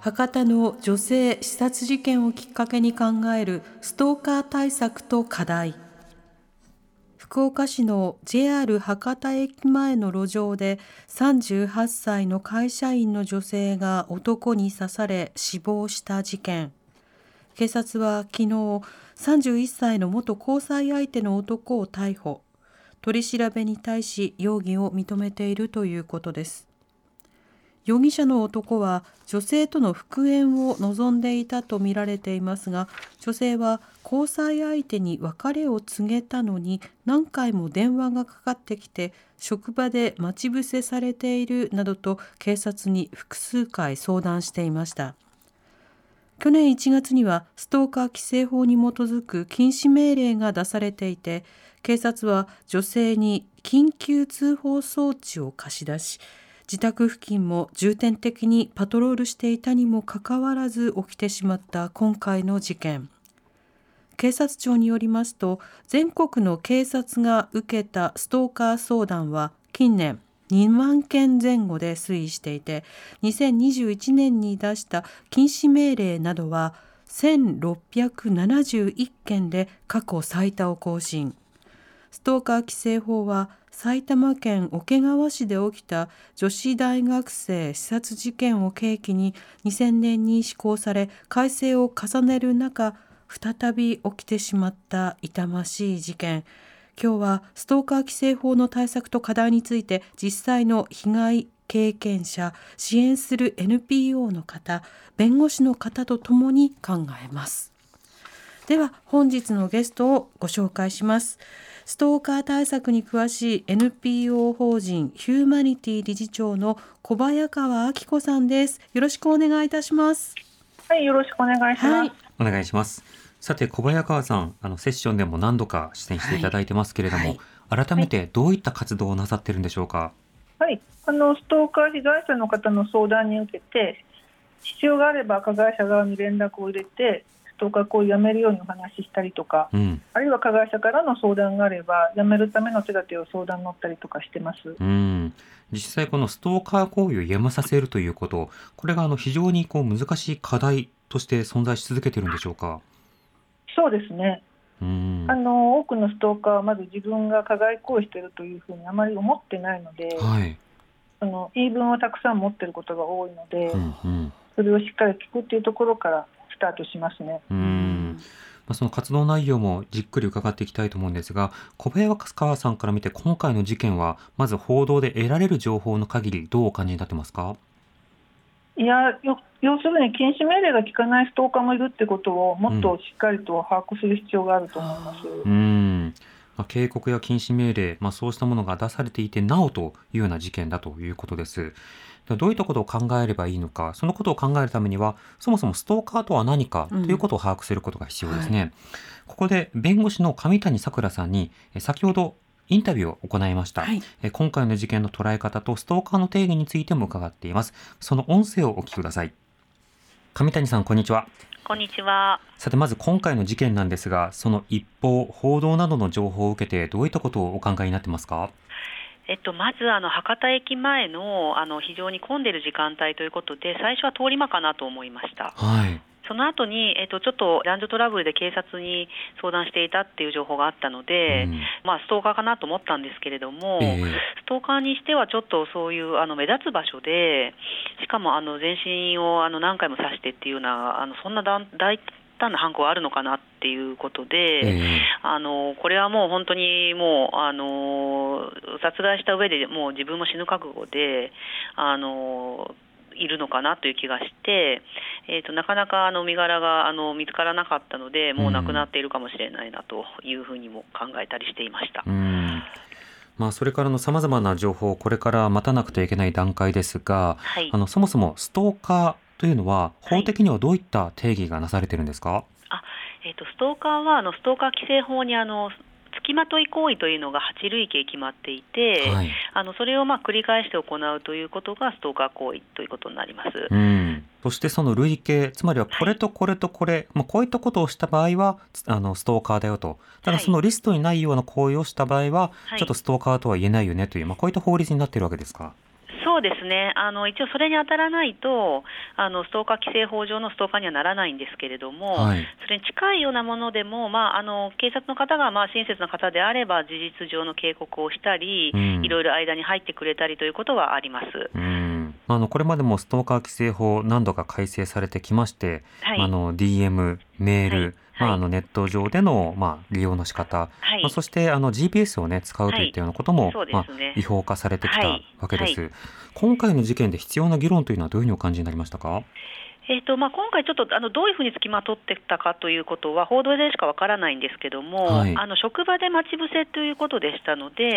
博多の女性刺殺事件をきっかけに考えるストーカー対策と課題。福岡市の JR 博多駅前の路上で38歳の会社員の女性が男に刺され死亡した事件。警察は昨日31歳の元交際相手の男を逮捕。取り調べに対し容疑を認めているということです。容疑者の男は女性との復縁を望んでいたとみられていますが女性は交際相手に別れを告げたのに何回も電話がかかってきて職場で待ち伏せされているなどと警察に複数回相談していました。去年1月にはストーカー規制法に基づく禁止命令が出されていて警察は女性に緊急通報装置を貸し出し自宅付近も重点的にパトロールしていたにもかかわらず起きてしまった今回の事件。警察庁によりますと全国の警察が受けたストーカー相談は近年2万件前後で推移していて2021年に出した禁止命令などは1671件で過去最多を更新。ストーカー規制法は埼玉県桶川市で起きた女子大学生刺殺事件を契機に2000年に施行され改正を重ねる中再び起きてしまった痛ましい事件。今日はストーカー規制法の対策と課題について実際の被害経験者支援する NPO の方弁護士の方とともに考えます。では本日のゲストをご紹介します。ストーカー対策に詳しい NPO 法人ヒューマニティ理事長の小早川明子さんです。よろしくお願いいたします。はい、よろしくお願いします。はい。お願いします。さて小早川さんあのセッションでも何度か出演していただいてますけれども、改めてどういった活動をなさってるんでしょうか、はい、あのストーカー被害者の方の相談に受けて、必要があれば加害者側に連絡を入れて、ストーカー行為をやめるようにお話ししたりとか、うん。あるいは加害者からの相談があれば、やめるための手立てを相談に乗ったりとかしてます。うん。実際このストーカー行為をやめさせるということこれがあの非常にこう難しい課題として存在し続けてるんでしょうか？そうですね。うん。あの多くのストーカーはまず自分が加害行為しているというふうにあまり思ってないので、はい、あの言い分をたくさん持っていることが多いので、うんうん。それをしっかり聞くっていうところからスタートしますね。うんまあ、その活動内容もじっくり伺っていきたいと思うんですが、小早川さんから見て今回の事件は、まず報道で得られる情報の限り、どうお感じになってますか？いやよ要するに禁止命令が効かないストーカーもいるってことをもっとしっかりと把握する必要があると思います。うん。まあ、警告や禁止命令、まあ、そうしたものが出されていて、なおというような事件だということです。どういったことを考えればいいのか、そのことを考えるためには、そもそもストーカーとは何かということを把握することが必要ですね。ここで弁護士の上谷さくらさんに、え先ほどインタビューを行いました、はいえ今回の事件の捉え方とストーカーの定義についても伺っています。その音声をお聞きください。上谷さん、こんにちは。こんにちは。さて、まず今回の事件なんですが、その一報、報道などの情報を受けて、どういったことをお考えになってますか？えっと、まずあの博多駅前のあの非常に混んでる時間帯ということで、最初は通り魔かなと思いました。はい。その後に、えっと、ちょっと男女トラブルで警察に相談していたっていう情報があったので、うんまあ、ストーカーかなと思ったんですけれども、ええストーカーにしてはちょっとそういうあの目立つ場所で、しかもあの全身をあの何回も刺してっていうような、あのそんな大大胆な犯行があるのかなっていうことで、ええあのこれはもう本当にもうあの殺害した上でもう自分も死ぬ覚悟であのいるのかなという気がして、えー、となかなかあの身柄があの見つからなかったのでもう亡くなっているかもしれないなというふうにも考えたりしていました。うん。まあ、それからの様々な情報をこれから待たなくてはいけない段階ですが、はいあのそもそもストーカーというのは法的にはどういった定義がなされているんですか、えー、とストーカーはあのストーカー規制法にあの付きまとい行為というのが8類型決まっていて、はい。あのそれをまあ繰り返して行うということがストーカー行為ということになります。うん、そしてその類型つまりはこれとこれとこれ、まあ、こういったことをした場合はつあのストーカーだよと。ただはい。そのリストにないような行為をした場合は、はい。ちょっとストーカーとは言えないよねという、まあ、こういった法律になっているわけですか？そうですね。あの一応それに当たらないとあのストーカー規制法上のストーカーにはならないんですけれども、はい。それに近いようなものでも、まあ、あの警察の方がまあ親切な方であれば事実上の警告をしたり、うん。いろいろ間に入ってくれたりということはあります。うん。まあ、あのこれまでもストーカー規制法何度か改正されてきまして、はい。まあ、あの DM メール、はいまあ、はい。あのネット上での、まあ、利用の仕方、はい。まあ、そしてあの GPS を、ね、使うといったようなことも、はいそうですまねあ、違法化されてきたはい。わけです、は今回の事件で必要な議論というのはどういうふうにお感じになりましたか？えーとまあ、今回、ちょっとあのどういうふうにつきまとってたかということは、報道でしかわからないんですけども、はい。あの職場で待ち伏せということでしたので、え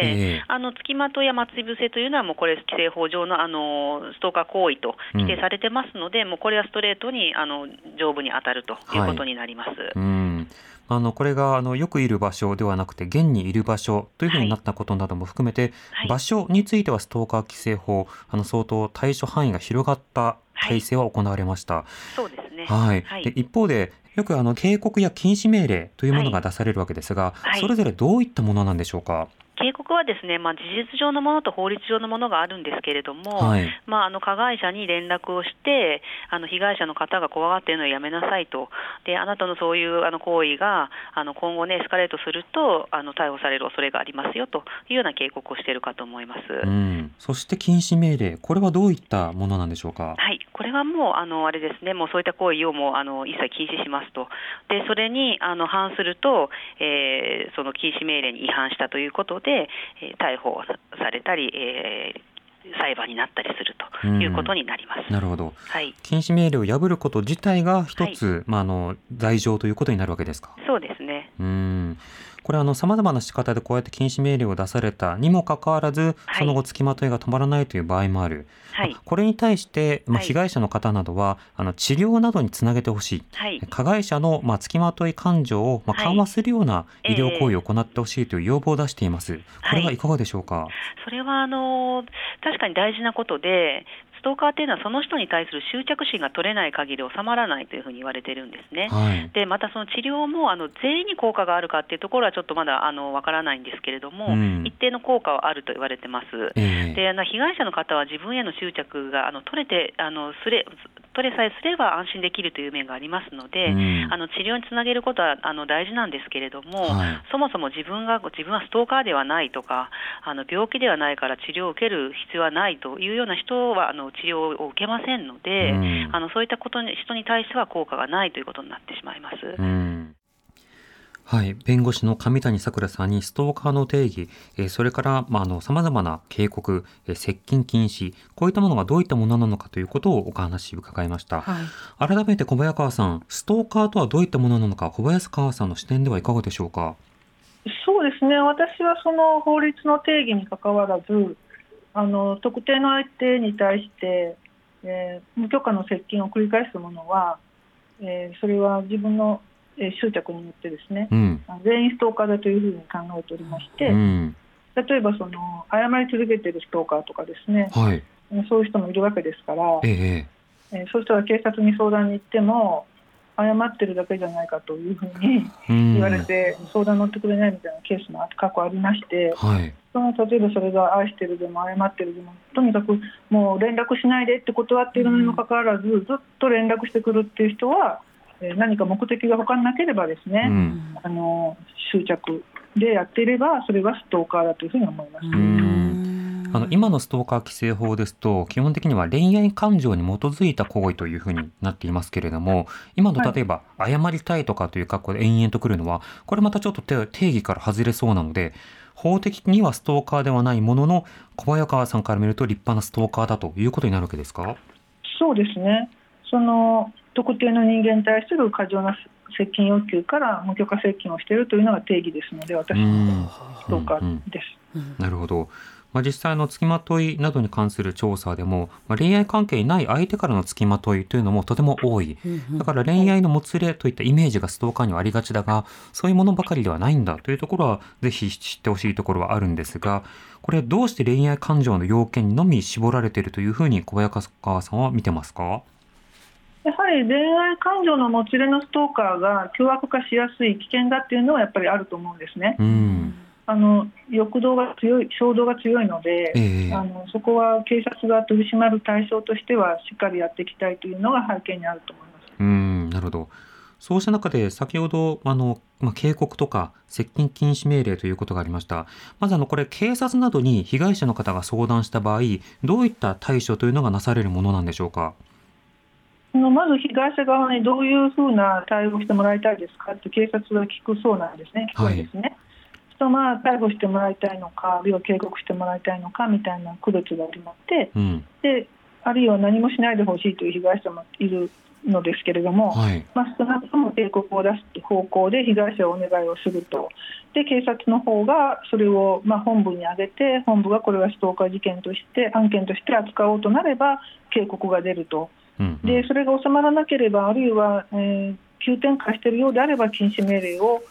え。あのつきまといや待ち伏せというのは、もうこれ、規制法上のあのストーカー行為と規定されてますので、もうこれはストレートにあの上部に当たるということになります。うん。あのこれがあのよくいる場所ではなくて現にいる場所というふうになったことなども含めて、はい。場所についてはストーカー規制法あの相当対処範囲が広がった改正は行われました。そうですね。はい、はいで一方でよくあの警告や禁止命令というものが出されるわけですが、はいそれぞれどういったものなんでしょうか？警告はですね、まあ、事実上のものと法律上のものがあるんですけれども、はい。まあ、あの加害者に連絡をして、あの被害者の方が怖がっているのをやめなさいと、であなたのそういうあの行為があの今後、ね、エスカレートするとあの逮捕される恐れがありますよというような警告をしているかと思います。うん、そして禁止命令これはどういったものなんでしょうか？はい、これはもう、あのあれですね、もうそういった行為をもうあの一切禁止しますと、でそれにあの反すると、えーその禁止命令に違反したということで、えー逮捕されたり、えー裁判になったりするということになります。なるほど。はい、禁止命令を破ること自体が一つ、まああの罪状ということになるわけですか？そうですね。うん。これあの様々な仕方でこうやって禁止命令を出されたにもかかわらず、はいその後付きまといが止まらないという場合もある。はい、これに対して、まあ、はい被害者の方などは、あの治療などにつなげてほしい。はい、加害者の、まあ、付きまとい感情を、まあ、はい緩和するような医療ええ行為を行ってほしいという要望を出しています。これはいかがでしょうか。それはあの確かに大事なことで、ストーカーっていうのはその人に対する執着心が取れない限り収まらないというふうに言われてるんですね。はい。でまたその治療もあの全員に効果があるかっていうところはちょっとまだあのわからないんですけれども、うん一定の効果はあると言われてます。ええであの被害者の方は自分への執着があの取れてあのすれ取れさえすれば安心できるという面がありますので、うんあの治療につなげることはあの大事なんですけれども、はいそもそも自分が自分はストーカーではないとかあの病気ではないから治療を受ける必要はないというような人はあの治療を受けませんので、うんあのそういったことに人に対しては効果がないということになってしまいます。うんはい、弁護士の上谷さくらさんにストーカーの定義、えーそれから、まあ、あの様々な警告、えー接近禁止、こういったものがどういったものなのかということをお話伺いました。はい。改めて小早川さん、ストーカーとはどういったものなのか、小林川さんの視点ではいかがでしょうか？そうですね、私はその法律の定義にかかわらず、あの特定の相手に対して、えー無許可の接近を繰り返すものは、えーそれは自分の、えー執着によってですね、うん、全員ストーカーだというふうに考えておりまして、うん、例えばその謝り続けているストーカーとかですね、はい、えーそういう人もいるわけですから、えええーそういう人が警察に相談に行っても、謝ってるだけじゃないかというふうにうん。言われて、相談乗ってくれないみたいなケースも過去ありまして、はい、その例えばそれが愛してるでも謝ってるでもとにかくもう連絡しないでって断っているのにもかかわらず、ずっと連絡してくるっていう人は、えー何か目的が他になければですね、うん、あの執着でやっていればそれはストーカーだというふうに思います。ん。あの今のストーカー規制法ですと基本的には恋愛感情に基づいた行為というふうになっていますけれども今のはい。例えば謝りたいとかという格好で延々とくるのはこれまたちょっと定定義から外れそうなので法的にはストーカーではないものの小早川さんから見ると立派なストーカーだということになるわけですか？そうですね。その特定の人間に対する過剰な接近要求から無許可接近をしているというのが定義ですので、私うのんストーカーです。なるほど。まあ、実際の付きまといなどに関する調査でも、まあ、恋愛関係にない相手からの付きまといというのもとても多い。だから恋愛のもつれといったイメージがストーカーにはありがちだが、そういうものばかりではないんだというところは、ぜひ知ってほしいところはあるんですが、これどうして恋愛感情の要件にのみ絞られているというふうに小早川さんは見てますか？やはり恋愛感情のもつれのストーカーが凶悪化しやすい危険だっていうのはやっぱりあると思うんですね。うん。あの欲動が強い、衝動が強いので、ええあのそこは警察が取り締まる対象としてはしっかりやっていきたいというのが背景にあると思います。うん、なるほど。そうした中で、先ほど、あの、まあ、警告とか、接近禁止命令ということがありました。まず、あの、これ、警察などに被害者の方が相談した場合、どういった対処というのがなされるものなんでしょうか？まず被害者側にどういうふうな対応をしてもらいたいですかって警察は聞くそうなんですね、聞くんですね。とまあ逮捕してもらいたいのか、あるいは警告してもらいたいのかみたいな区別がありまして、うん。であるいは何もしないでほしいという被害者もいるのですけれども、はい。まあ、少なくとも警告を出す方向で被害者をお願いをすると、で警察の方がそれをまあ本部に上げて、本部がこれはストーカー事件として、案件として扱おうとなれば、警告が出ると、うん、うん。でそれが収まらなければ、あるいは、えー急展開しているようであれば、禁止命令を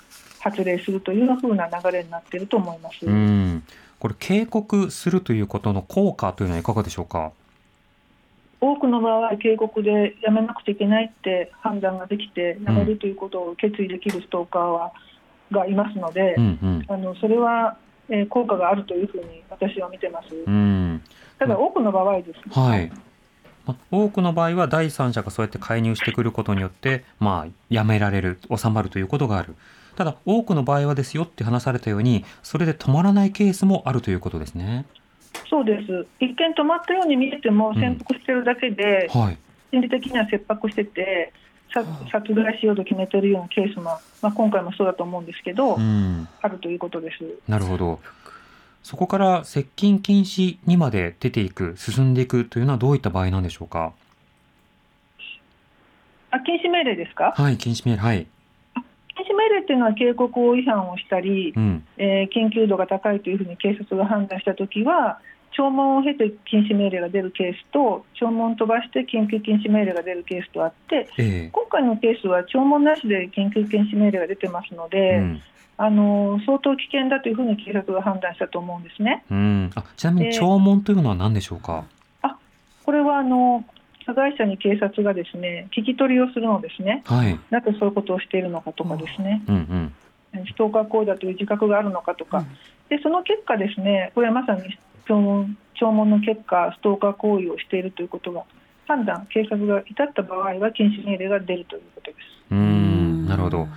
発令するというような流れになっていると思います。うん。これ、警告するということの効果というのはいかがでしょうか？多くの場合、警告でやめなくちゃいけないって判断ができて、やめるということを決意できるストーカーはがいますので、うん、うん。あのそれは、えー効果があるというふうに私は見てます。うん。ただ、多くの場合ですね、はい。ま多くの場合は第三者がそうやって介入してくることによって、まあ、やめられる、収まるということがある。ただ、多くの場合はですよって話されたように、それで止まらないケースもあるということですね。そうです、一見止まったように見えても、潜伏してるだけで、はい。心理的には切迫してて、さ殺害しようと決めてるようなケースも、まあ、今回もそうだと思うんですけど、うん。あるということです。なるほど。そこから接近禁止にまで出ていく、進んでいくというのはどういった場合なんでしょうか？あ禁止命令ですか、はい、禁止命令、はい。禁止命令っていうのは警告違反をしたり、うん。えー緊急度が高いというふうに警察が判断したときは、聴聞を経て禁止命令が出るケースと、聴聞を飛ばして緊急禁止命令が出るケースとあって、え今回のケースは聴聞なしで緊急禁止命令が出てますのえで、うん。あの相当危険だというふうに警察が判断したと思うんですね。うん。あ、ちなみに、で聴聞というのは何でしょうか？これはあの加害者に警察がですね聞き取りをするのですね、はい。なぜそういうことをしているのかとかですね、うんうん。ストーカー行為だという自覚があるのかとか、でその結果、ですねこれはまさに聴聞聴聞の結果、ストーカー行為をしているということが判断、警察が至った場合は禁止命令が出るということです。うん、なるほど。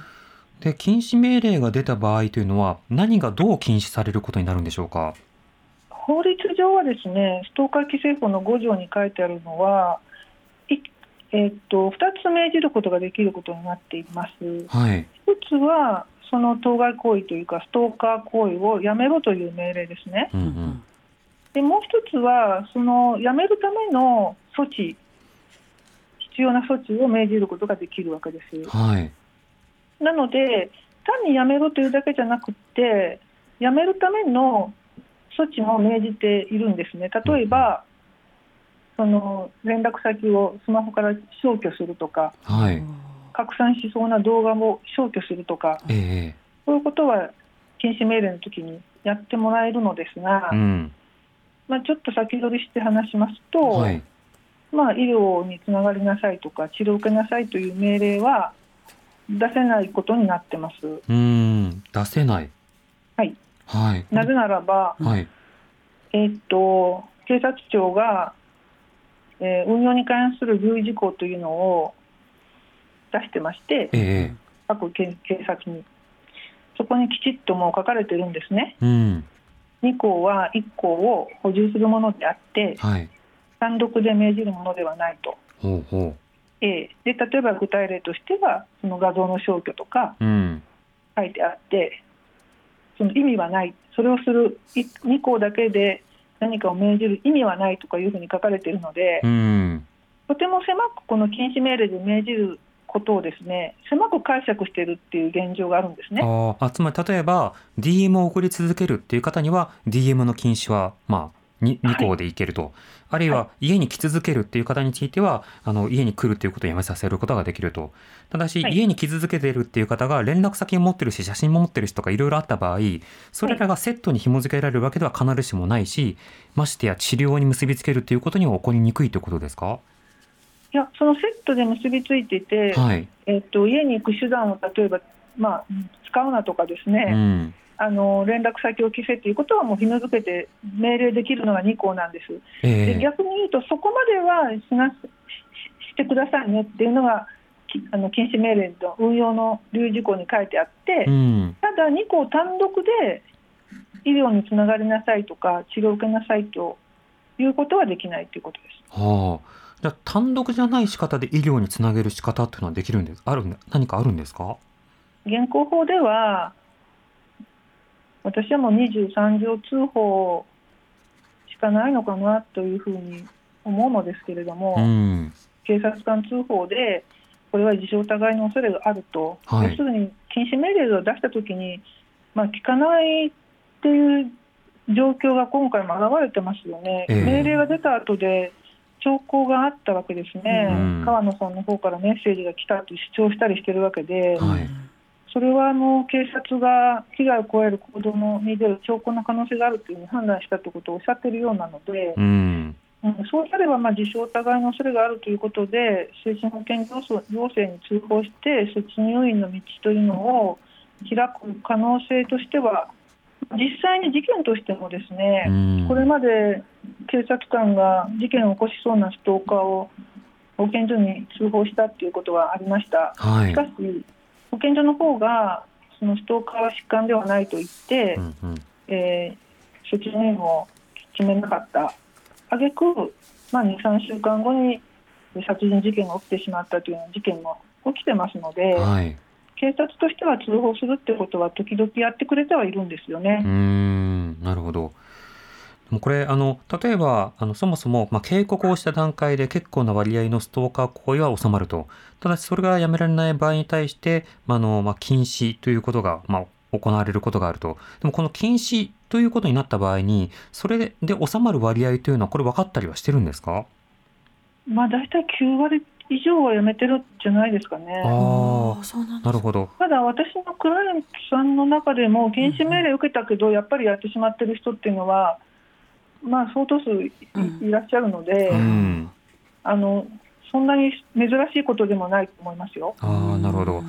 で、禁止命令が出た場合というのは、何がどう禁止されることになるんでしょうか。法律上はですねストーカー規制法の5条に書いてあるのは、えーっと2つ命じることができることになっています。はい。一つはその当該行為というかストーカー行為をやめろという命令ですね。うんうん。でもう一つはそのやめるための措置必要な措置を命じることができるわけです。はい。なので単にやめろというだけじゃなくてやめるための措置も命じているんですね。例えば、その連絡先をスマホから消去するとかはい。拡散しそうな動画を消去するとかええそういうことは禁止命令の時にやってもらえるのですが、うん。まあ、ちょっと先取りして話しますと、はい。まあ、医療につながりなさいとか治療を受けなさいという命令は出せないことになってます。うーん、出せない。はい、はい。なぜならば、はい。えーっと警察庁が、えー運用に関する留意事項というのを出してまして、ええ各警警察に。そこにきちっともう書かれてるんですね。うん。2項は1項を補充するものであって、はい。単独で命じるものではないと。ほうほえーで例えば具体例としては、その画像の消去とかう。うん。書いてあって、その意味はない、それをする2項だけで何かを命じる意味はないとかいうふうに書かれているので、うん。とても狭くこの禁止命令で命じることをですね狭く解釈しているっていう現状があるんですね。あつまり例えば DM を送り続けるっていう方には DM の禁止はまあに2項でいけると、あるいは家に来続けるっていう方についてはあの家に来るっていうことをやめさせることができると。ただし、はい。家に来続けてるっていう方が連絡先を持ってるし写真も持ってるしとかいろいろあった場合それらがセットに紐付けられるわけでは必ずしもないしましてや治療に結びつけるっていうことには起こりにくいということですか？いやそのセットで結びついていて、はい、えっと家に行く手段を例えば、まあ、使うなとかですね、うんあの連絡先を消せということはもう紐付けて命令できるのが2項なんです。ええで逆に言うとそこまではしなししてくださいねっていうのがきあの禁止命令の運用の留意事項に書いてあって、うんただ2項単独で医療につながりなさいとか治療を受けなさいということはできないということです。はあ、じゃあ単独じゃない仕方で医療につなげる仕方っていうのはできるんですある何かあるんですか？現行法では私はもう23条通報しかないのかなというふうに思うのですけれども、うん。警察官通報でこれは自傷疑いの恐れがあると、はい。要するに禁止命令を出したときに、まあ、聞かないっていう状況が今回も現れてますよね、ええ。命令が出た後で兆候があったわけですね、うん。川野さんの方からメッセージが来たと主張したりしてるわけで、はいそれはあの警察が被害を加える行動のに出る兆候の可能性があるというふうに判断したということをおっしゃっているようなので、うん。うんそうなればまあ自傷疑いの恐れがあるということで精神保健行政行政に通報して措置入院の道というのを開く可能性としては実際に事件としてもですね、うん。これまで警察官が事件を起こしそうなストーカーを保健所に通報したということはありました。はい。しかし、保健所の方がそのストーカーは疾患ではないと言って、うんうんえー措置入院を決めなかった、あげく、まあ、2、3週間後に殺人事件が起きてしまったという事件も起きてますので、はい警察としては通報するってことは、時々やってくれてはいるんですよね。うーんなるほど。これあの例えばあのそもそも、まあ、警告をした段階で結構な割合のストーカー行為は収まるとただしそれがやめられない場合に対して、まああのまあ、禁止ということが、まあ、行われることがあるとでもこの禁止ということになった場合にそれで収まる割合というのはこれ分かったりはしてるんですか？まあ、大体9割以上はやめてるんじゃないですかね。ああそうなんなるほど。ただ私のクライアントさんの中でも禁止命令を受けたけど、やっぱりやってしまってる人っていうのは、まあ、相当数い,、うんらっしゃるので、うんあのそんなに珍しいことでもないと思いますよ。ああなるほど。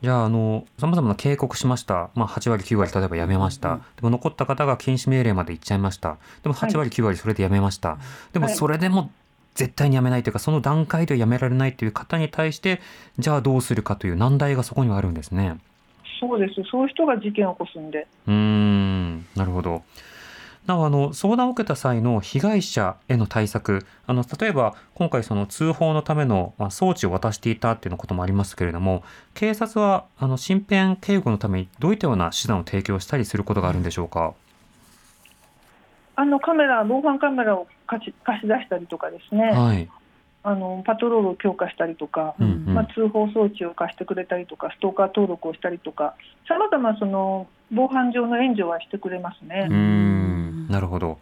じゃあ、あの、様々な警告しました。まあ、8割、9割、例えばやめました。でも残った方が禁止命令まで行っちゃいました。でも8割、9割、それでやめました。でも、はいそれでも絶対にやめないというか、その段階ではやめられないという方に対して、じゃあどうするかという難題がそこにはあるんですね。そうです、そういう人が事件を起こすんで。うーん、なるほど。なお、あの、相談を受けた際の被害者への対策、あの、例えば、今回その通報のためのまあ装置を渡していたっていうのこともありますけれども、警察は、あの、身辺警護のためにどういったような手段を提供したりすることがあるんでしょうか？あのカメラ、防犯カメラを貸し貸し出したりとかですね、はい。あのパトロールを強化したりとか、うんうんまあ、通報装置を貸してくれたりとか、ストーカー登録をしたりとか、さまざまその防犯上の援助はしてくれますねうー。ん、なるほど。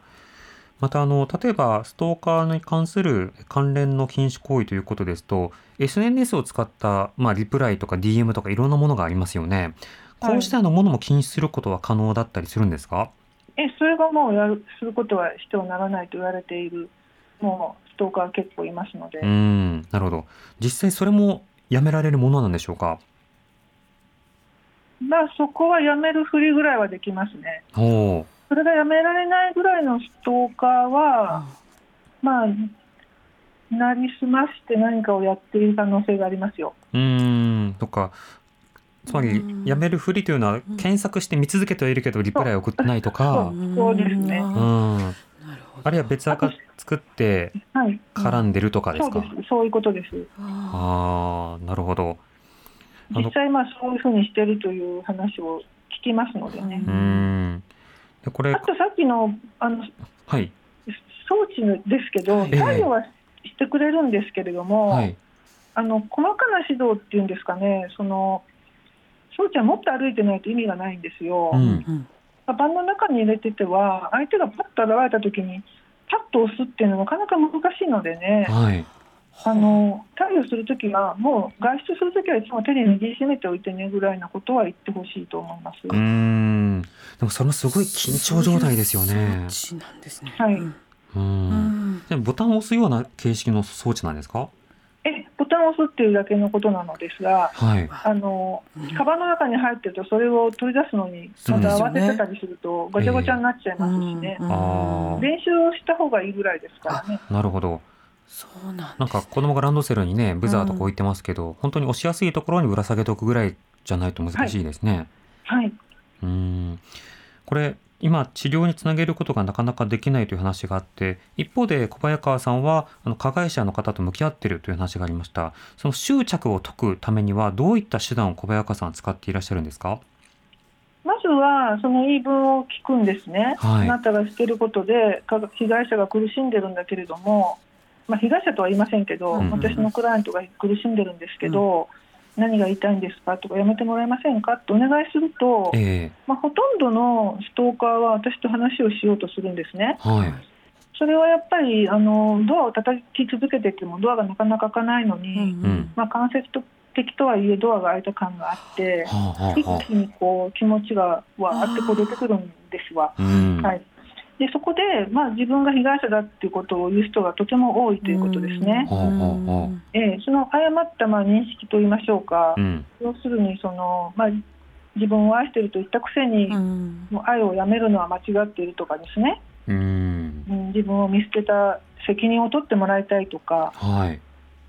またあの例えばストーカーに関する関連の禁止行為ということですと SNS を使った、まあ、リプライとか DM とかいろんなものがありますよね。こうしたようなものも禁止することは可能だったりするんですか、えそれがもうやるすることはしてはならないと言われている、もうストーカー結構いますので、うーんなるほど。実際それもやめられるものなんでしょうか？まあ、そこはやめるふりぐらいはできますね。おーそれがやめられないぐらいのストーカーは、まあ、なりすまして何かをやっている可能性がありますよ。うーんとか。つまりうん。やめるふりというのは検索して見続けてはいるけどリプライを送ってないとか。そう。ですね。うん。あるいは別アカ作ってはい。絡んでるとかですか、そうです。そういうことです。あああなるほど。実際、まあ、そういうふうにしてるという話を聞きますのでね。うーん。でこれあとさっきのあのはい装置ですけど、ええ作業はしてくれるんですけれども、はいあの細かな指導っていうんですかね、その装置はもっと歩いてないと意味がないんですよ。うん。カバンの中に入れてては、相手がパッと現れたときに、パッと押すっていうのはなかなか難しいのでね、はい。あの対応するときは、もう外出するときはいつも手に握りしめておいてねぐらいなことは言ってほしいと思います。うーん。でもそれもすごい緊張状態ですよね。なんですね。はいうんでボタンを押すような形式の装置なんですか？えボタンを押すっていうだけのことなのですが、はい。あのうんカバンの中に入ってると、それを取り出すのに、また慌ててたりすると、ごちゃごちゃになっちゃいますしね、練習をした方がいいぐらいですからね。なるほど。そうなんですなんか子供がランドセルにね、ブザーとこう言ってますけど、本当に押しやすいところにぶら下げておくぐらいじゃないと難しいですね。はい、うーん。これ、今治療につなげることがなかなかできないという話があって、一方で小早川さんはあの加害者の方と向き合っているという話がありました。その執着を解くためにはどういった手段を小早川さんは使っていらっしゃるんですか？まずはその言い分を聞くんですね、はいあなたがしてることでか被害者が苦しんでるんだけれども、まあ、被害者とは言いませんけど、うん私のクライアントが苦しんでるんですけど、何が言いたいんですかとか、やめてもらえませんかってお願いすると、えまあ、ほとんどのストーカーは私と話をしようとするんですね。えはい。それはやっぱりあのドアを叩き続けててもドアがなかなか開かないのに、うんまあ、間接的とはいえドアが開いた感があって、はあは一あは気にこう気持ちがわーってこう出てくるんですわ。あ。うん。はい、でそこで、まあ、自分が被害者だっていうことを言う人がとても多いということですね。ええその誤ったまあ認識といいましょうか、うん。要するにその、まあ、自分を愛していると言ったくせに、うんもう愛をやめるのは間違っているとかですね、うん。うん、自分を見捨てた責任を取ってもらいたいとか、はい。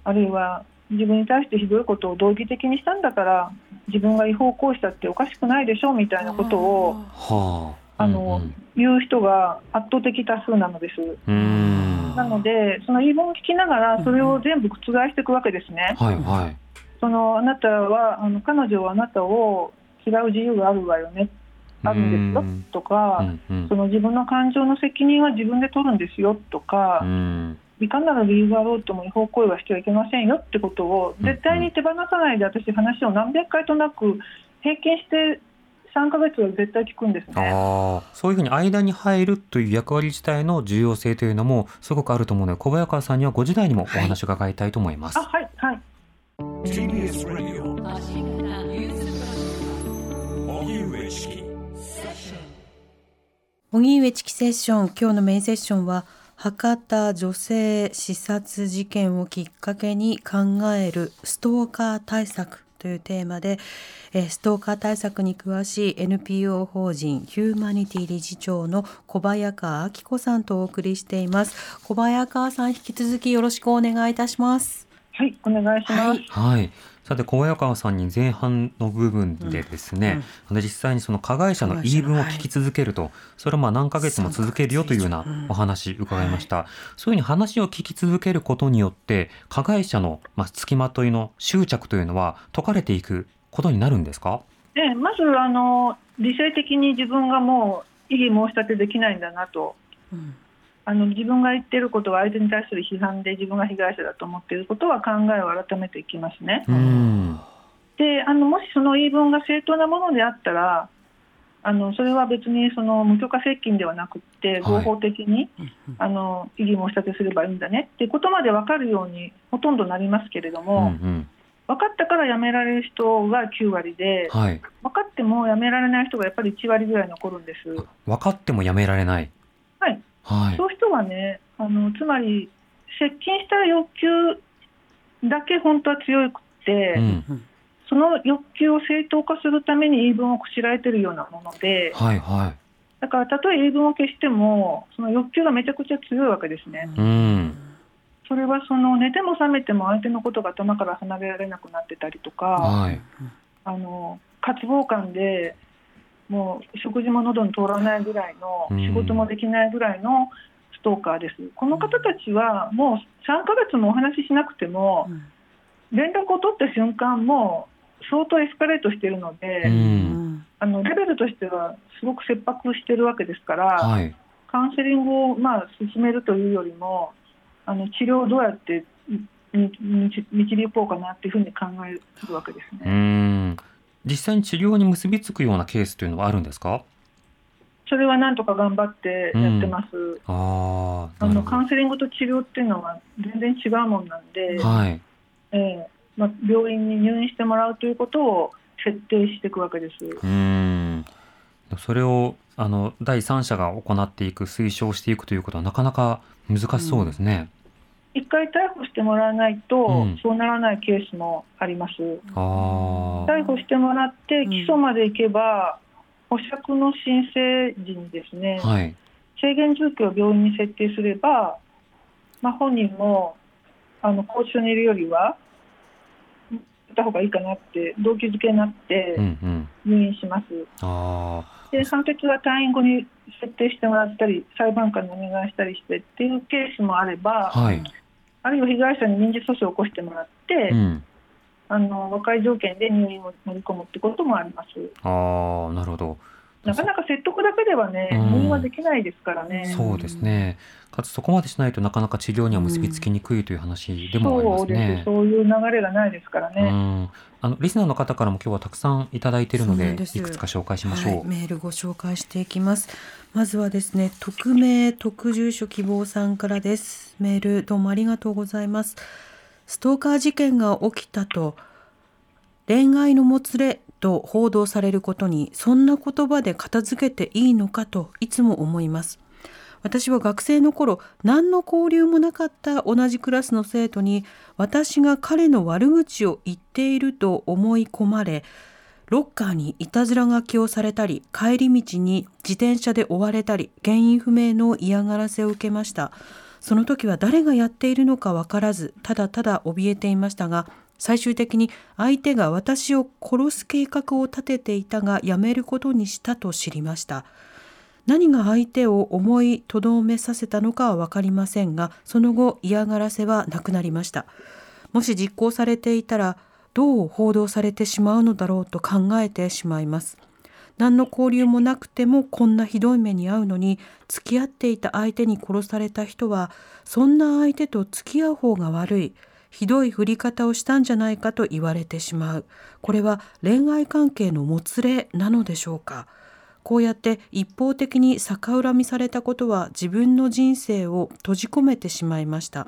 あるいは自分に対してひどいことを道義的にしたんだから、自分が違法行為したっておかしくないでしょうみたいなことをはあ。あの、言う人が圧倒的多数なのです。うん。うんなので、その言い分を聞きながら、それを全部覆していくわけですね。はいはい。そのあなたはあの彼女はあなたを嫌う自由があるわよね、あるんですようんとか、うんうんその自分の感情の責任は自分で取るんですよとか、うん。いかなる理由があろうとも違法行為はしてはいけませんよってことをうん絶対に手放さないで私話を何百回となく平均して3ヶ月は絶対聞くんですね。ああ、そういうふうに間に入るという役割自体の重要性というのもすごくあると思うので、小早川さんにはご時代にもお話を伺いたいと思います。あはいはい。荻上チキセッション今日のメインセッションは博多女性刺殺事件をきっかけに考えるストーカー対策というテーマで、えーストーカー対策に詳しい NPO 法人ヒューマニティ理事長の小早川明子さんとお送りしています小早川さん引き続きよろしくお願いいたしますはい、お願いします。はいはい。さて、小早川さんに前半の部分でですね、あの実際にその加害者の言い分を聞き続けると、それをまあ何ヶ月も続けるよというようなお話伺いました。そういうふうに話を聞き続けることによって、加害者のまあ付きまといの執着というのは解かれていくことになるんですか？でまずあの理性的に自分がもう異議申し立てできないんだなと。うんあの自分が言っていることは相手に対する批判で自分が被害者だと思っていることは考えを改めていきますね。うん。であのもしその言い分が正当なものであったらあのそれは別にその無許可接近ではなくってはい合法的に、あの異議申し立てすればいいんだねっていうことまで分かるようにほとんどなりますけれどうんうも、ん。分かったからやめられる人が9割ではい。分かってもやめられない人がやっぱり1割ぐらい残るんです。分かってもやめられない。はいはい。そういう人はねあのつまり接近した欲求だけ本当は強くて、うん。その欲求を正当化するために言い分をこしらえてるようなものではいはだからたとえ言い分を消してもその欲求がめちゃくちゃ強いわけですね。い。うん。それはその寝ても覚めても相手のことが頭から離れられなくなってたりとかはい。あの渇望感でもう食事も喉に通らないぐらいのうん仕事もできないぐらいのストーカーです。この方たちはもう3ヶ月もお話ししなくても連絡を取った瞬間もう相当エスカレートしているので、あのレベルとしてはすごく切迫してるわけですから、はい。カウンセリングをまあ進めるというよりもあの治療をどうやって導導こうかなっていうふうに考えるわけですうね。ん実際に治療に結びつくようなケースというのはあるんですか？それはなんとか頑張ってやってます。あああなるほどのカウンセリングと治療っていうのは全然違うもんなんで、はいええまあ、病院に入院してもらうということを設定していくわけです。うんそれをあの第三者が行っていく推奨していくということはなかなか難しそうですね。一回逮捕してもらわないと、うん。そうならないケースもあります。逮捕してもらってん。起訴までいけば、保釈の申請時にですね、はい。制限状況を病院に設定すれば、まあ、本人もあの拘置所にいるよりは、行った方がいいかなって、動機づけになってうんうん。入院します。あで判決は退院後に設定してもらったり、裁判官にお願いしたりしてっていうケースもあれば、あはいあるいは被害者に民事訴訟を起こしてもらって、うんあの和解条件で入院を乗り込むってこともあります。ああなるほどなかなか説得だけではね、うん。入院はできないですからね。そうですね。かつそこまでしないとなかなか治療には結びつきにくいという話でもありますそうです。ね。そういう流れがないですからうね。ん。あのリスナーの方からも今日はたくさんいただいているのでいくつか紹介しましょう。はい、メールご紹介していきます。まずはですね匿名特住所希望さんからです。メールどうもありがとうございます。ストーカー事件が起きたと。恋愛のもつれと報道されることにそんな言葉で片付けていいのかといつも思います。私は学生の頃何の交流もなかった同じクラスの生徒に私が彼の悪口を言っていると思い込まれロッカーにいたずら書きをされたり帰り道に自転車で追われたり原因不明の嫌がらせを受けました。その時は誰がやっているのか分からずただただ怯えていましたが最終的に相手が私を殺す計画を立てていたがやめることにしたと知りました。何が相手を思いとどめさせたのかは分かりませんがその後嫌がらせはなくなりました。もし実行されていたらどう報道されてしまうのだろうと考えてしまいます。何の交流もなくてもこんなひどい目に遭うのに付き合っていた相手に殺された人はそんな相手と付き合う方が悪い。ひどい振り方をしたんじゃないかと言われてしまう。これは恋愛関係のもつれなのでしょうか。こうやって一方的に逆恨みされたことは自分の人生を閉じ込めてしまいました。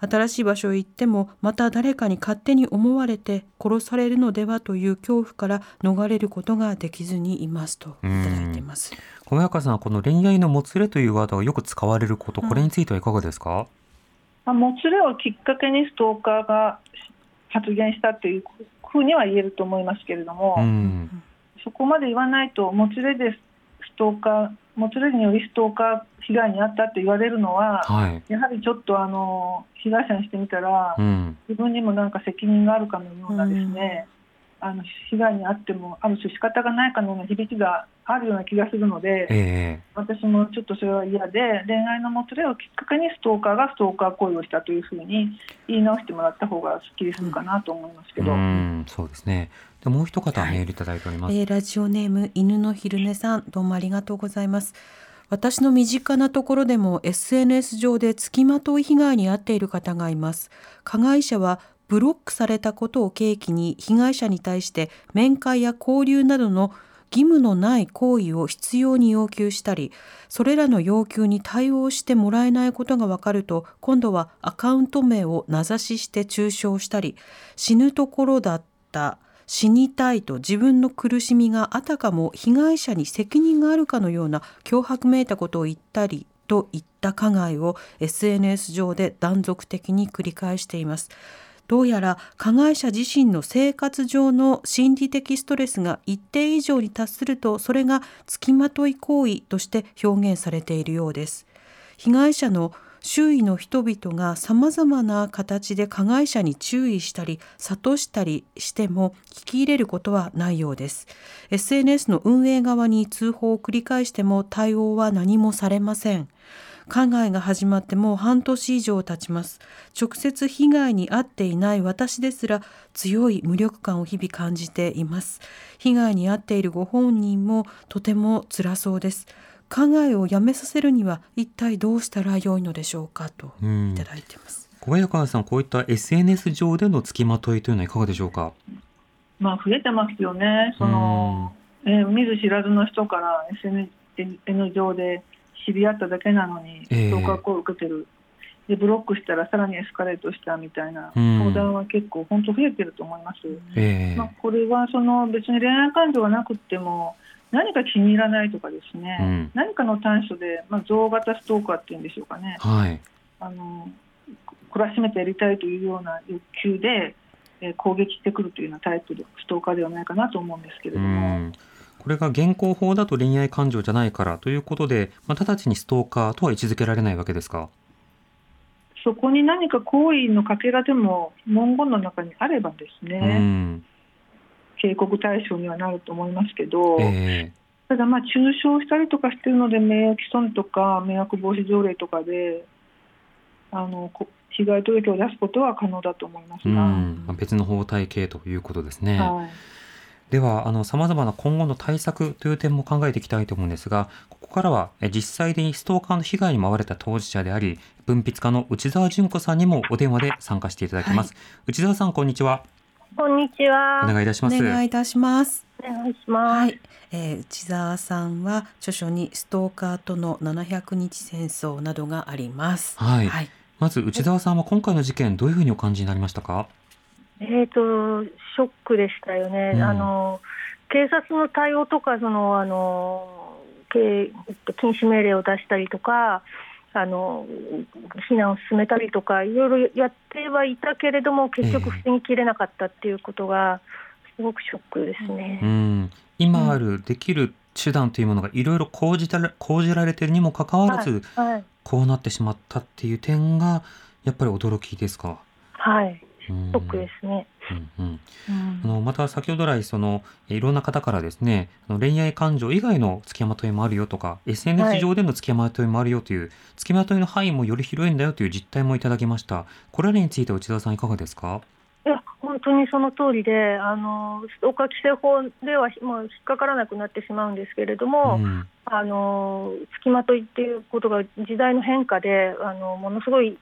新しい場所へ行ってもまた誰かに勝手に思われて殺されるのではという恐怖から逃れることができずにいますといただいています。小早川さんこの恋愛のもつれというワードがよく使われること、これについてはいかがですか？まあ、もつれをきっかけにストーカーが発言したというふうには言えると思いますけれども、うんそこまで言わないと、もつれでストーカー、もつれによりストーカー被害に遭ったと言われるのは、はい。やはりちょっとあの被害者にしてみたら、うん自分にもなんか責任があるかのようなですね、あの被害に遭っても、ある種仕方がないかのような響きがあるような気がするので、ええ私もちょっとそれは嫌で、恋愛のもつれをきっかけにストーカーがストーカー行為をしたというふうに言い直してもらった方がすっきりするかなと思いますけうど。んそうですね。でもう一方メールいただいております。えーラジオネーム犬の昼寝さんどうもありがとうございます私の身近なところでも SNS 上で付きまとい被害に遭っている方がいます加害者はブロックされたことを契機に被害者に対して面会や交流などの義務のない行為を必要に要求したりそれらの要求に対応してもらえないことが分かると今度はアカウント名を名指しして中傷したり死ぬところだった死にたいと自分の苦しみがあたかも被害者に責任があるかのような脅迫めいたことを言ったりといった加害を SNS 上で断続的に繰り返しています。どうやら加害者自身の生活上の心理的ストレスが一定以上に達するとそれが付きまとい行為として表現されているようです。被害者の周囲の人々がさまざまな形で加害者に注意したり諭したりしても聞き入れることはないようです SNS の運営側に通報を繰り返しても対応は何もされません加害が始まってもう半年以上経ちます直接被害に遭っていない私ですら強い無力感を日々感じています被害に遭っているご本人もとても辛そうです加害をやめさせるには一体どうしたらよいのでしょうかとうんいただいてます。小早川さん、こういった SNS 上での付きまといというのはいかがでしょうか？まあ、増えてますよね。その、えー見ず知らずの人から SNS 上で知り合っただけなのに、ええストーカー行為を受けてる。で、ブロックしたらさらにエスカレートしたみたいなうん相談は結構本当増えてると思います。ええまあ、これはその別に恋愛感情がなくっても何か気に入らないとかですね、うん何かの短所で、まあ、象型ストーカーっていうんでしょうかねはい。あの懲らしめてやりたいというような欲求で、えー攻撃してくるというようなタイプのストーカーではないかなと思うんですけれうども、ん。これが現行法だと恋愛感情じゃないからということで、まあ、直ちにストーカーとは位置づけられないわけですか？そこに何か行為のかけらでも文言の中にあればですうね、ん。警告対象にはなると思いますけど。えただ、まあ、中傷したりとかしてるので、名誉毀損とか迷惑防止条例とかで、あのこ被害届を出すことは可能だと思いますが、別の法体系ということですね。はい、では、あの、様々な今後の対策という点も考えていきたいと思うんですが、ここからは、え実際にストーカーの被害に遭われた当事者であり、文筆家の内澤純子さんにもお電話で参加していただきます。内澤さん、こんにちは。こんにちは。お願いいたします。お願いいたします。お願いします。はい、えー内澤さんは著書にストーカーとの700日戦争などがあります。はいはい、まず、内澤さんは今回の事件、どういうふうにお感じになりましたか？えっ、と、ショックでしたよね。うんあの、警察の対応とか、その、あの、警禁止命令を出したりとか、あの避難を進めたりとか、いろいろやってはいたけれども、結局、ええ防ぎきれなかったっていうことが、すごくショックですね。うん。今ある、できる手段というものがいろいろ講じたら講じられているにもかかわらず、はい、はい、こうなってしまったっていう点が、やっぱり驚きですか？はい、うんショックですね。うんうん。うん。あのまた先ほど来そのいろんな方からですねあの恋愛感情以外の付きまといもあるよとかは SNS い。上での付きまといもあるよという、付きまといの範囲もより広いんだよという実態もいただきました。これらについては内田さんいかがですか？いや本当にその通りで、あのストーカー規制法ではもう引っかからなくなってしまうんですけれども、うん。あの付きまといっていうことが時代の変化であのものすごい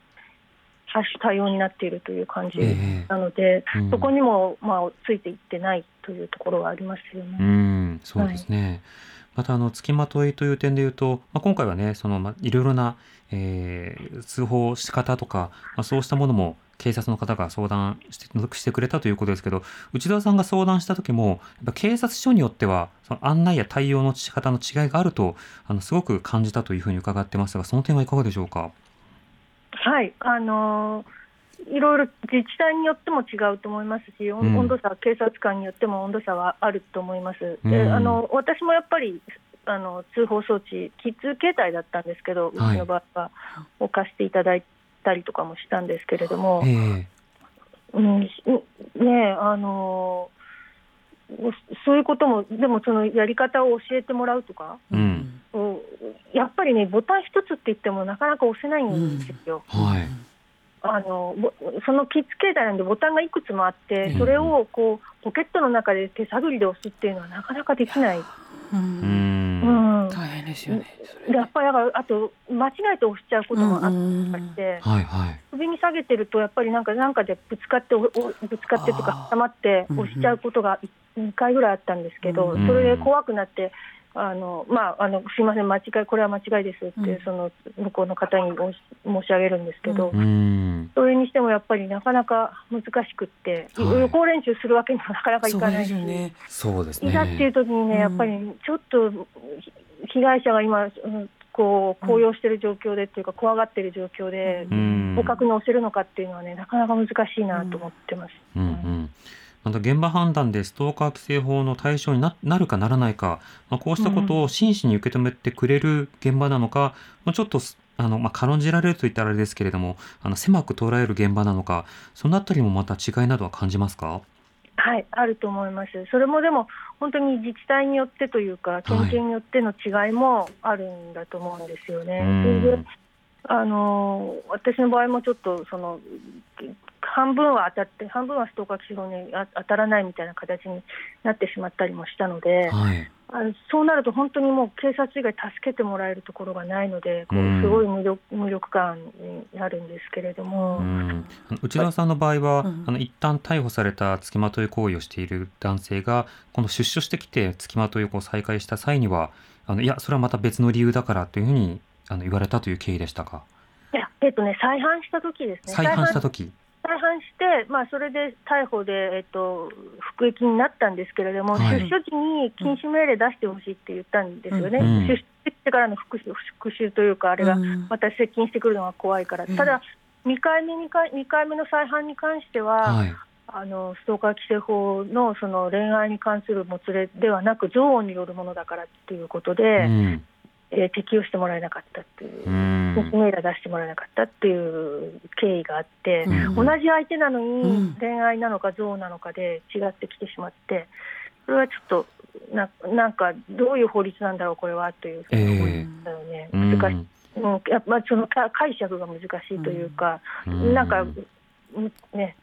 多種多様になっているという感じえなので、えうん。そこにも、まあ、ついていってないというところはありますようね。んそうですね、またあの付きまといという点でいうと、まあ、今回はねその、まあ、いろいろな、えー通報仕方とか、まあ、そうしたものも警察の方が相談してしてくれたということですけど内田さんが相談した時もやっぱ警察署によってはその案内や対応の仕方の違いがあるとあのすごく感じたというふうに伺ってますがその点はいかがでしょうか？はいあのいろいろ自治体によっても違うと思いますし、温うん。温度差、警察官によっても温度差はあると思います。うん。であの私もやっぱりあの通報装置、キッズ携帯だったんですけど、うちはいの場合は、を貸していただいたりとかもしたんですけれども、ええ。うん、ねえあのそういうことも、でもそのやり方を教えてもらうとか、やっぱりね、ボタン一つって言ってもなかなか押せないんですよ。はい。あのぼそのキッズ携帯なんでボタンがいくつもあって、うん。それをこうポケットの中で手探りで押すっていうのはなかなかできない。ううん。んうん、大変ですよね。で。やっぱりだからあと間違えて押しちゃうこともあっうんたりして、はいはい。首に下げてるとやっぱりなんかなんかでぶつかっておおぶつかってとか挟まってうんうん。押しちゃうことが2回ぐらいあったんですけど、うん。それで怖くなって。あのまあ、あのすいません、間違い、これは間違いですって、うん。その向こうの方に申し上げるんですけど、うん。それにしてもやっぱりなかなか難しくって、はい。予行練習するわけにもなかなかいかないし、ですよね。そうですね。いざっていう時にね、うん。やっぱりちょっと被害者が今、うんこう高揚している状況でっていうか、怖がっている状況で、うん。捕獲に押せるのかっていうのはね、なかなか難しいなと思ってます。うんうんまた現場判断でストーカー規制法の対象にななるかならないか、まあ、こうしたことを真摯に受け止めてくれる現場なのか、まあ、ちょっとすあの、まあ、軽んじられると言ったらあれですけれどもあの狭く捉える現場なのかそのあたりもまた違いなどは感じますか？はい、あると思います。それもでも本当に自治体によってというか、県警によっての違いもあるんだと思うんですよね。うんそれであの私の場合もちょっとその半分は当たって半分はストーカー規制法にあ当たらないみたいな形になってしまったりもしたので、はい。あのそうなると本当にもう警察以外助けてもらえるところがないので、こうすごい無力無力感になるんですけれども。うん、内田さんの場合は、うんあの一旦逮捕された付きまとい行為をしている男性がこの出所してきて付きまといを再開した際にはあのいやそれはまた別の理由だからというふうにあの言われたという経緯でしたか？いやえっとね、再犯した時ですね。再犯した時再犯して、まあ、それで逮捕で、えっと、服役になったんですけれども、はい。出所時に禁止命令出してほしいって言ったんですよね、うん。出所してからの復讐というか、あれがうん。また接近してくるのが怖いから、うんただ、2回目 ,2 回、2回目の再犯に関しては、はい。あのストーカー規制法のその恋愛に関するもつれではなく、憎悪によるものだからっていうことで、うんえー適用してもらえなかったっていう。うん。禁止命令出してもらえなかったっていう経緯があって、うん同じ相手なのうにん。恋愛なのか憎悪なのかで違ってきてしまって、それはちょっとななんかどういう法律なんだろう、これはというふうに思ったよね、うん。難しい、うん。やっぱそのか解釈が難しいというか、うん。なんか、うんね、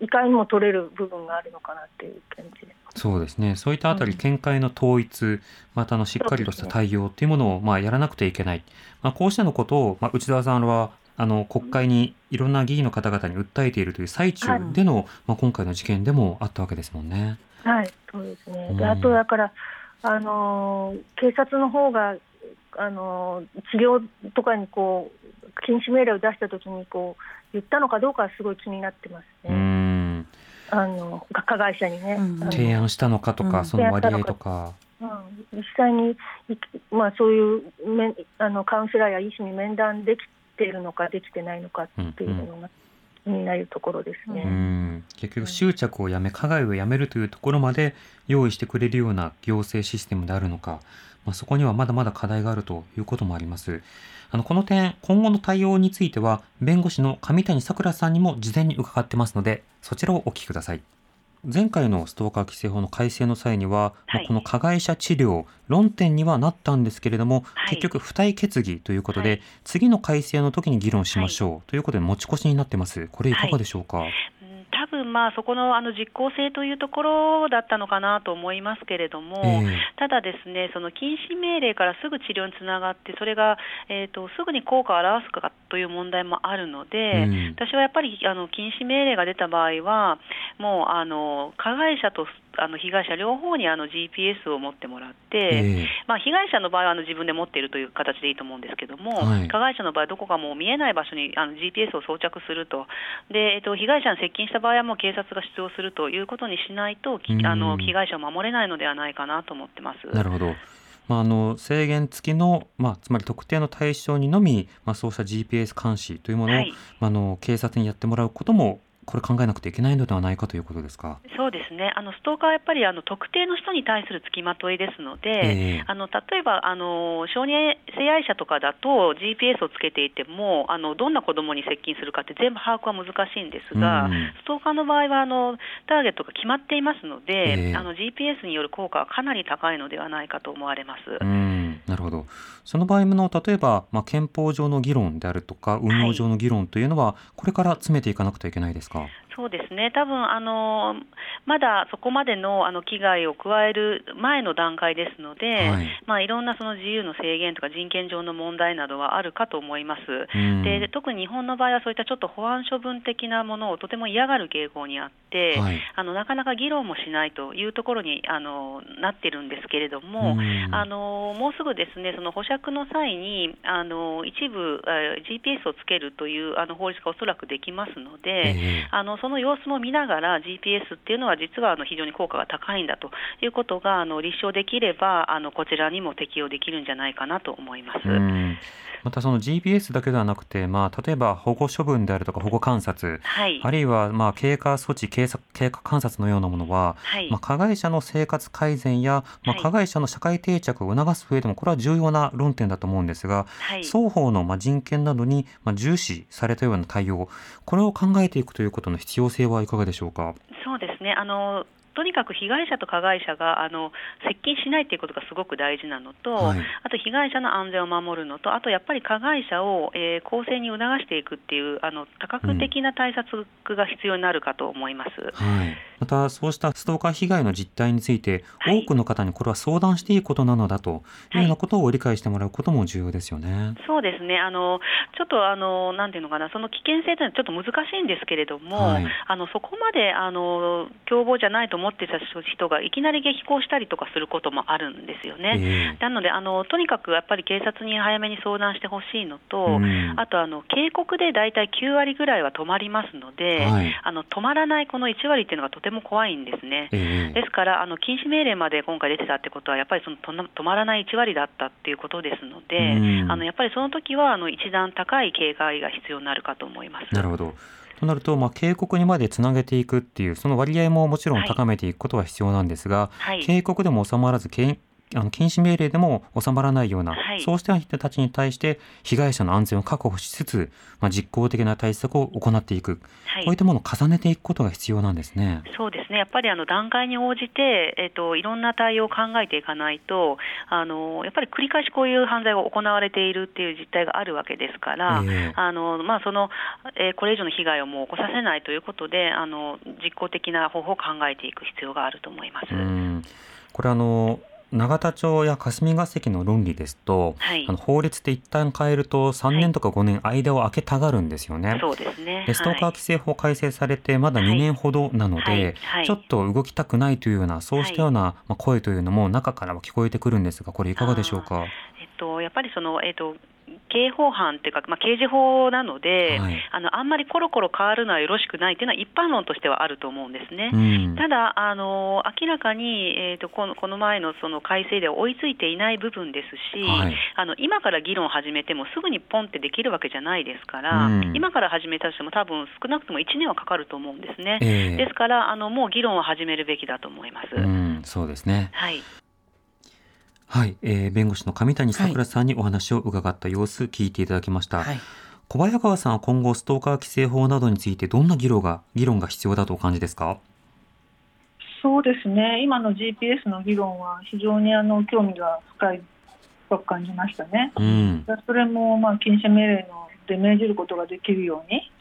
いかにも取れる部分があるのかなっていう感じで。そうですね。そういったあたり見解の統一またあのしっかりとした対応っていうものをまあやらなくてはいけない、まあ、こうしたのことを、まあ、内澤さんはあの国会にいろんな議員の方々に訴えているという最中での、まあ、今回の事件でもあったわけですもんね。はい、そうですね。うん。であとだから、あのー警察の方があのー治療とかにこう禁止命令を出したときにこう言ったのかどうかはすごい気になってますうね。んあの加加害者にね。うん提案したのかとか、うんその割合とか。うん、実際に、いまあ、そういうめあのカウンセラーや医師に面談できているのかできてないのかっていうのが気になるところですね。うん結局執着をやめ加害をやめるというところまで用意してくれるような行政システムであるのか、まあ、そこにはまだまだ課題があるということもあります。あのこの点今後の対応については弁護士の上谷さくらさんにも事前に伺ってますのでそちらをお聞きください。前回のストーカー規制法の改正の際には、まあはいこの加害者治療論点にはなったんですけれども、はい。結局付帯決議ということで、はい。次の改正の時に議論しましょう、ということで持ち越しになってます。これいかがでしょうか、分まあそこのあの実効性というところだったのかなと思いますけれども、ええ。ただですね、その禁止命令からすぐ治療につながって、それが、えー、とすぐに効果を表すかという問題もあるので、うん。私はやっぱりあの禁止命令が出た場合は、もうあの加害者とあの被害者両方にあの GPS を持ってもらって、ええ。まあ、被害者の場合はあの自分で持っているという形でいいと思うんですけども、はい。加害者の場合はどこかもう見えない場所にあの GPS を装着すると。で、えっと、被害者に接近した場合はもう警察が出動するということにしないと、あの被害者を守れないのではないかなと思ってます。なるほど。まあ、あの制限付きの、まあ、つまり特定の対象にのみ、まあ、そうした GPS 監視というものを、はい。まあ、あの警察にやってもらうこともこれ考えなくてはいけないのではないかということですか？そうですね。あのストーカーはやっぱりあの特定の人に対する付きまといですので、ええ。あの例えばあの小児性愛者とかだと GPS をつけていてもあのどんな子供に接近するかって全部把握は難しいんですが、うん。ストーカーの場合はあのターゲットが決まっていますので、ええ。あの GPS による効果はかなり高いのではないかと思われます。うんなるほど。その場合の例えば、まあ、憲法上の議論であるとか運用上の議論というのは、これから詰めていかなくてはいけないですか？そうですね、多分あのまだそこまでのあの危害を加える前の段階ですので、はい。いまあ、いろんなその自由の制限とか人権上の問題などはあるかと思います。うん。で特に日本の場合はそういったちょっと保安処分的なものをとても嫌がる傾向にあって、はい。あのなかなか議論もしないというところにあのなってるんですけれども、うん。あのもうすぐですねその保釈の際にあの一部、えー GPS をつけるというあの法律がおそらくできますので、ええ。あのその様子も見ながら GPS っていうのは実はあの非常に効果が高いんだということがあの立証できればあのこちらにも適用できるんじゃないかなと思います。うん。またその GPS だけではなくて、まあ、例えば保護処分であるとか保護観察、はい、あるいはまあ経過措置経過経過観察のようなものは、はい。まあ、加害者の生活改善や、まあ、はい。加害者の社会定着を促す上でもこれは重要な論点だと思うんですが、はい。双方のまあ人権などにまあ重視されたような対応これを考えていくということの必要性はいかがでしょうか？そうですねあのとにかく被害者と加害者があの接近しないということがすごく大事なのと、はい。あと被害者の安全を守るのと、あとやっぱり加害者を、えー公正に促していくっていうあの多角的な対策が必要になるかと思います。はい、またそうしたストーカー被害の実態について、はい。多くの方にこれは相談していいことなのだというようなことを理解してもらうことも重要ですよね。そうですね、あのちょっとあのなんていうのかな、その危険性というのはちょっと難しいんですけれども、はい。あのそこまであの凶暴じゃないと思ってた人がいきなり激高したりとかすることもあるんですよね。ええなのであの、とにかくやっぱり警察に早めに相談してほしいのと、うんあとあの警告で大体9割ぐらいは止まりますので、はいあの止まらないこの1割っていうのがとても怖いんですね。ええですから、あの禁止命令まで今回出てたってことは、やっぱりその止まらない1割だったっていうことですので、うんあのやっぱりその時はあの一段高い警戒が必要になるかと思います。なるほど。となると、まあ、警告にまでつなげていくっていう、その割合ももちろん高めていくことは必要なんですが、はい。警告でも収まらず、あの禁止命令でも収まらないような、はい。そうした人たちに対して被害者の安全を確保しつつ、まあ、実効的な対策を行っていく、はい。こういったものを重ねていくことが必要なんですね。そうですね、やっぱりあの段階に応じて、えっと、いろんな対応を考えていかないとあの、やっぱり繰り返しこういう犯罪が行われているっていう実態があるわけですから、ええ。あのまあそのえーこれ以上の被害をもう起こさせないということで、あの実効的な方法を考えていく必要があると思います。うん。これあの永田町や霞が関の論理ですと、はい。あの法律で一旦変えると3年とか5年間を空けたがるんですよね。そうですね。でストーカーはい。規制法改正されてまだ2年ほどなので、はい。はい。ちょっと動きたくないというようなそうしたようなまあ声というのも中からは聞こえてくるんですがこれいかがでしょうか？えっと、やっぱりその、えっと、刑法犯っていうか、まあ、刑事法なので、はいあのあんまりコロコロ変わるのはよろしくないっていうのは一般論としてはあると思うんですね。うんただあの、明らかに、えー、とこのこの前のその改正では追いついていない部分ですし、はいあの今から議論を始めてもすぐにポンってできるわけじゃないですから、うん今から始めたとしても多分少なくとも1年はかかると思うんですね。ええですからあのもう議論を始めるべきだと思います。うん、そうですね。はいはい、えー弁護士の上谷さくらさんにお話を伺った様子聞いていただきました。はい。小早川さんは今後ストーカー規制法などについてどんな議論が議論が必要だとお感じですか？そうですね、今の GPS の議論は非常にあの興味が深いと感じましたね。うん、それもまあ禁止命令ので命じることができるように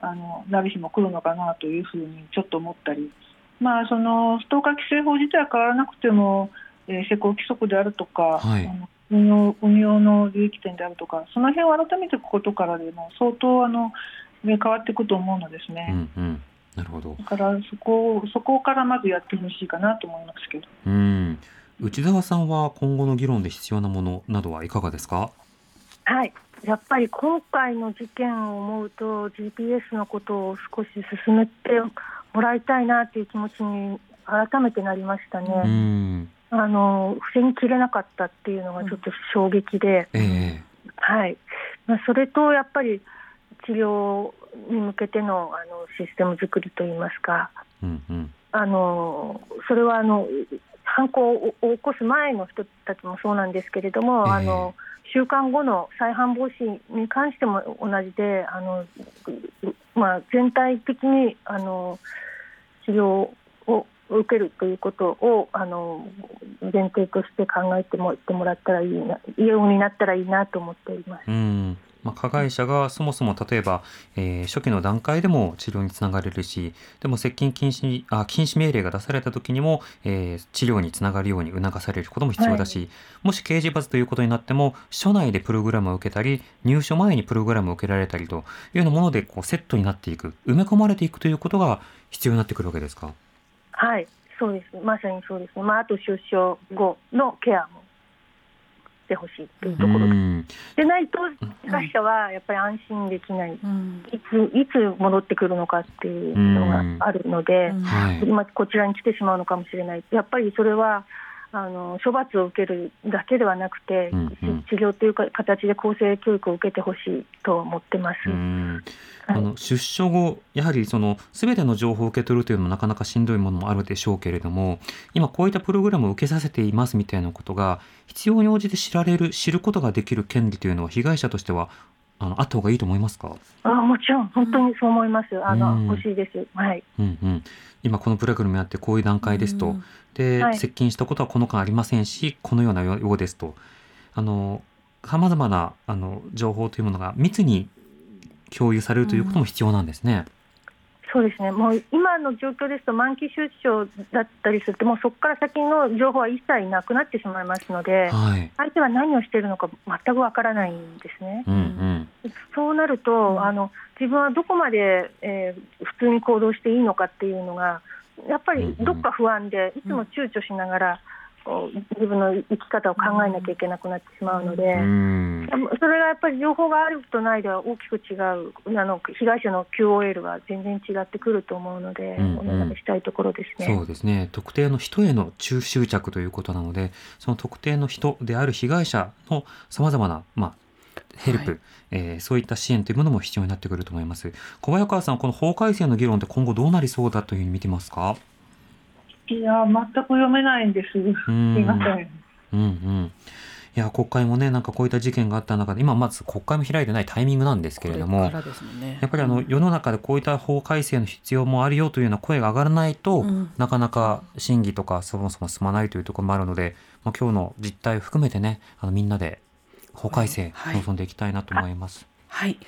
あのなる日も来るのかなというふうにちょっと思ったり、まあ、そのストーカー規制法自体は変わらなくても、えー施行規則であるとか、はいあの運用運用の留域点であるとか、その辺を改めていくことからでも相当あの、ね、変わっていくと思うのですね。うん、うん、なるほど。だからそこそこからまずやってほしいかなと思いますけど。うん、内澤さんは今後の議論で必要なものなどはいかがですか？はい、やっぱり今回の事件を思うと GPS のことを少し進めてもらいたいなという気持ちに改めてなりましたうね。ん、あの防ぎきれなかったっていうのがちょっと衝撃で、ええ。はい。まあ、それとやっぱり治療に向けてのあのシステム作りといいますか、うん、うん、あのそれはあの犯行を起こす前の人たちもそうなんですけれども、ええ。あの週間後の再犯防止に関しても同じで、あのまあ、全体的にあの治療を受けるということをあの前提として考えてもってもらったらいいな、ようになったらいいなと思っております。うん。まあ、加害者がそもそも例えば、えー初期の段階でも治療につながれるしでも接近禁止あ禁止命令が出された時にも、えー治療につながるように促されることも必要だし、もし刑事罰ということになっても署内でプログラムを受けたり入所前にプログラムを受けられたりというようなものでこうセットになっていく埋め込まれていくということが必要になってくるわけですか？はい、そうです。まさにそうですね。まあ、あと出所後のケアもしてほしいというところででないと、被害者はやっぱり安心できない。うん。いつ、いつ戻ってくるのかっていうのがあるので、今こちらに来てしまうのかもしれない。やっぱりそれは、あの処罰を受けるだけではなくて、うんうん治療というか形で更生教育を受けてほしいと思ってます。うんはいあの出所後、やはりその全ての情報を受け取るというのもなかなかしんどいものもあるでしょうけれども、今こういったプログラムを受けさせていますみたいなことが必要に応じて知られる、知ることができる権利というのは被害者としてはあのあった方がいいと思いますか？あもちろん本当にそう思います。あの、うん欲しいです。はい。うんうん。今このプログラムやってこういう段階ですと、うんで、はい。接近したことはこの間ありませんしこのようなようですと。あのさまざまなあの情報というものが密に共有されるということも必要なんですね。そうですね、もう今の状況ですと、満期出張だったりすると、もうそこから先の情報は一切なくなってしまいますので、はい、相手は何をしているのか全くわからないんですね。うんうんそうなると、あの自分はどこまで、えー普通に行動していいのかっていうのが、やっぱりどっか不安で、いつも躊躇しながら、自分の生き方を考えなきゃいけなくなってしまうので。うん。それがやっぱり情報があるとないでは大きく違う、あの被害者の QOL は全然違ってくると思うので、うんうん。お願いしたいところですね。そうですね。特定の人への中執着ということなのでその特定の人である被害者のさまざまな、まあ、ヘルプ、はい。えーそういった支援というものも必要になってくると思います。小早川さんこの法改正の議論って今後どうなりそうだというふうに見てますか？いや、全く読めないんです。すん。いません。うんうん。いや国会もねなんかこういった事件があった中で今まず国会も開いてないタイミングなんですけれどもね。やっぱりあの世の中でこういった法改正の必要もあるよというような声が上がらないと、うん。なかなか審議とかそもそも進まないというところもあるので、まあ、今日の実態を含めてねあのみんなで法改正はい。臨んでいきたいなと思います。はい、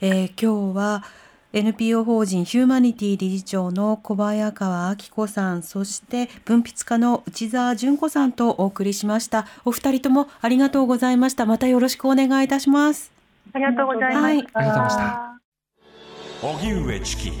えー今日は NPO 法人ヒューマニティ理事長の小早川明子さんそして文筆家の内澤純子さんとお送りしました。お二人ともありがとうございました。またよろしくお願いいたします。ありがとうございました。ありがとうございました。荻上チキ